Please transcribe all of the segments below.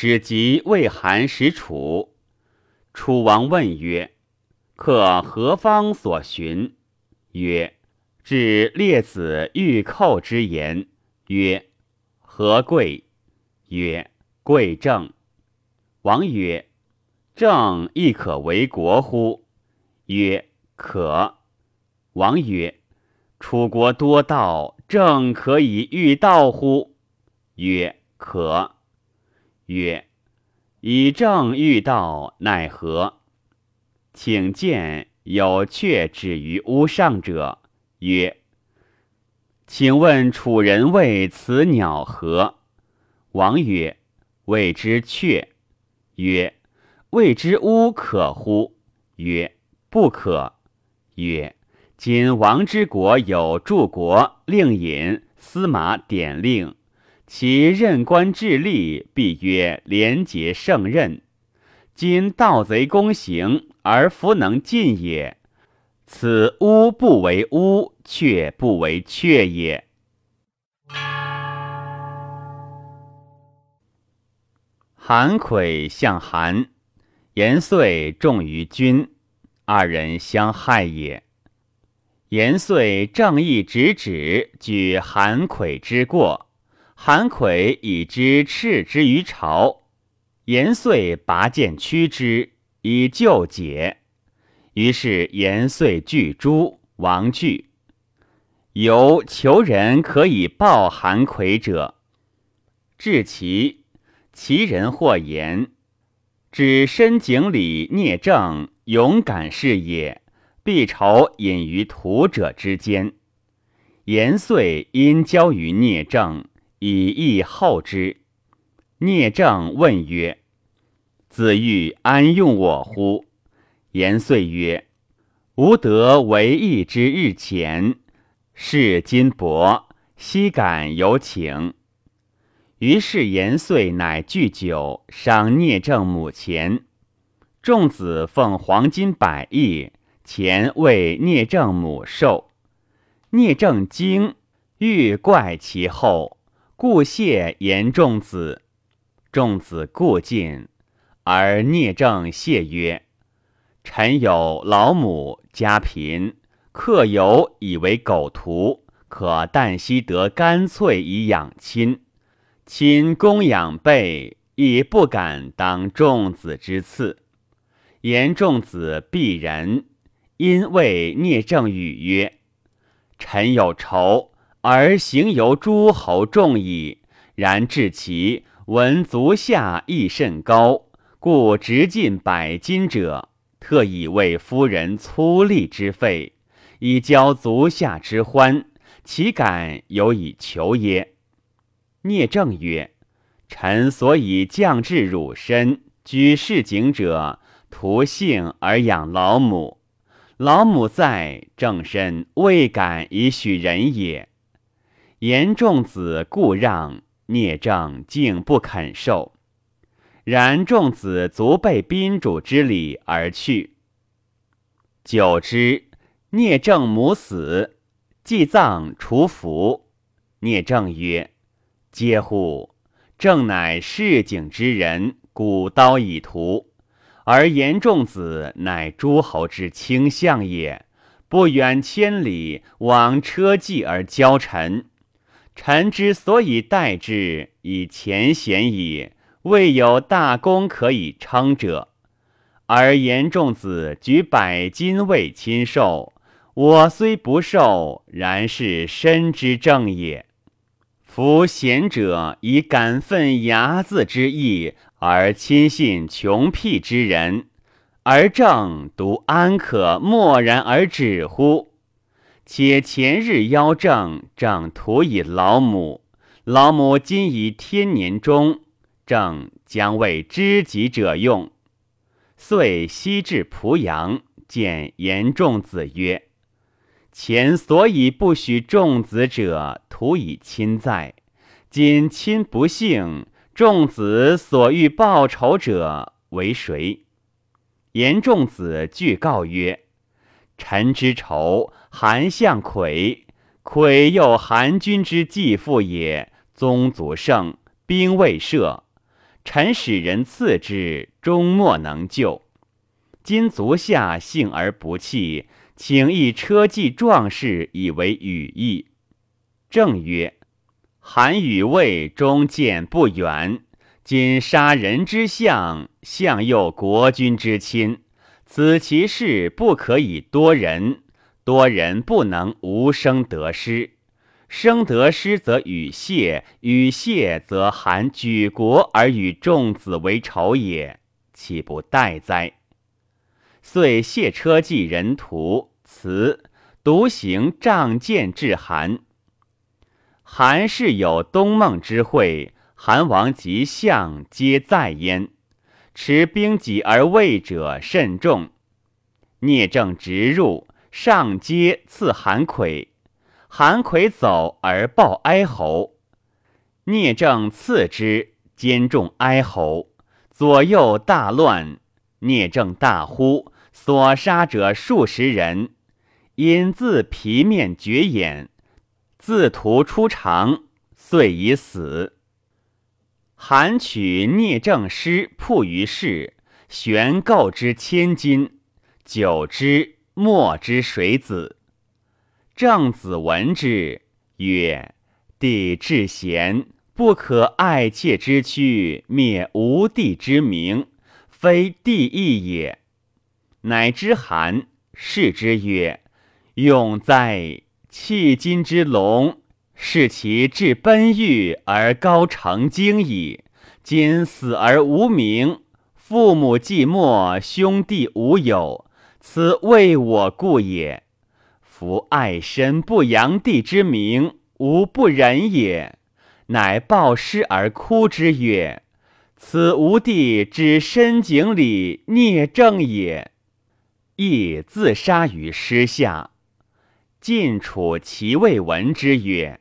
使即为韩使楚。楚王问曰：“客何方所寻？”曰：“至列子欲寇之言。”曰：“何贵？”曰：“贵正。”王曰：“正亦可为国乎？”曰：“可。”王曰：“楚国多道，正可以御道乎？”曰：“可。”曰：“以正御道，奈何？”请见有阙止于屋上者。曰：“请问楚人谓此鸟何？”王曰：“谓之阙。”曰：“谓之乌可乎？”曰：“不可。”曰：“今王之国有柱国、令尹、司马典令。”其任官治吏，必曰廉洁胜任。今盗贼公行，而弗能尽也。此巫不为巫，却不为却也。韩魁向韩，颜遂重于君，二人相害也。颜遂正义直指，举韩魁之过。韩魁以之斥之于朝，延遂拔剑驱之，以救解。于是延遂拒诸，王惧。由求人可以报韩魁者，至其其人或言：指深井里聂政勇敢是也，必仇隐于土者之间。延遂因交于聂政。以义后之。聂政问曰：“子欲安用我乎？”颜遂曰：“吾得为义之日前，视今薄，悉感有请。”于是颜遂乃聚酒，赏聂政母钱。众子奉黄金百亿，钱为聂政母寿。聂政惊，欲怪其后。故谢言仲子，仲子故进，而聂政谢曰：“臣有老母家贫，客游以为狗徒，可旦夕得干脆以养亲。亲供养备，亦不敢当仲子之赐。言仲子必仁，因谓聂政语曰：‘臣有仇。’”而行由诸侯众矣，然至其闻足下亦甚高，故直进百金者，特以为夫人粗粝之费，以交足下之欢，岂敢有以求耶？聂政曰：“臣所以降至汝身，居市井者，图幸而养老母。老母在，正身未敢以许人也。”言仲子故让，聂政竟不肯受。然仲子足备宾主之礼而去。久之，聂政母死，祭葬除服。聂政曰：“嗟乎！正乃市井之人，古刀以屠，而言仲子乃诸侯之卿相也，不远千里往车骑而交臣。”臣之所以待之，以前贤矣，未有大功可以称者。而言仲子举百金为亲受，我虽不受，然是身之正也。夫贤者以感愤睚眦之意而亲信穷辟之人，而正独安可默然而止乎？且前日邀正，正徒以老母，老母今已天年中，正将为知己者用。遂西至濮阳，见严仲子曰：“前所以不许仲子者，徒以亲在；今亲不幸，仲子所欲报仇者为谁？”严仲子具告曰：“臣之仇。”韩相魁，魁又韩君之继父也，宗族盛，兵未设。臣使人赐之，终莫能救。今足下幸而不弃，请一车骑壮士以为羽翼。正曰：韩与魏终见不远，今杀人之相，相又国君之亲，此其事不可以多人，多人不能无生得失。生得失则与谢，与谢则韩举国而与众子为仇也，岂不待哉？遂谢车骑人徒辞，独行仗剑至韩。韩氏有东孟之会，韩王及相皆在焉，持兵戟而卫者甚众。聂政直入，上阶刺韩魁。韩魁走而报哀侯，聂政刺之，兼众哀侯，左右大乱。聂政大呼，所杀者数十人，因自皮面绝眼，自屠出肠，遂已死。韩取聂政师铺于市，悬构之千金，久之，莫之水子。郑子闻之曰：“帝至贤，不可爱妾之躯，灭吾帝之名，非帝意也。”乃知韩，视之曰：“永哉！弃金之龙，视其至奔欲而高成精矣。今死而无名，父母寂寞，兄弟无友，此为我故也。”夫爱身不扬帝之名，吾不忍也。乃抱尸而哭之曰：“此吾弟之深井里孽政也。”亦自杀于尸下。晋楚其未闻之曰：“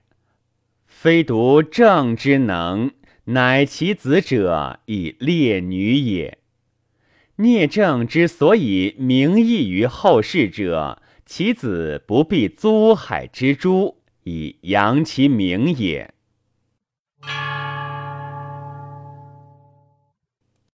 非独郑之能，乃其子者以列女也。”聂政之所以名益于后世者。其子不必租海之珠以扬其名也。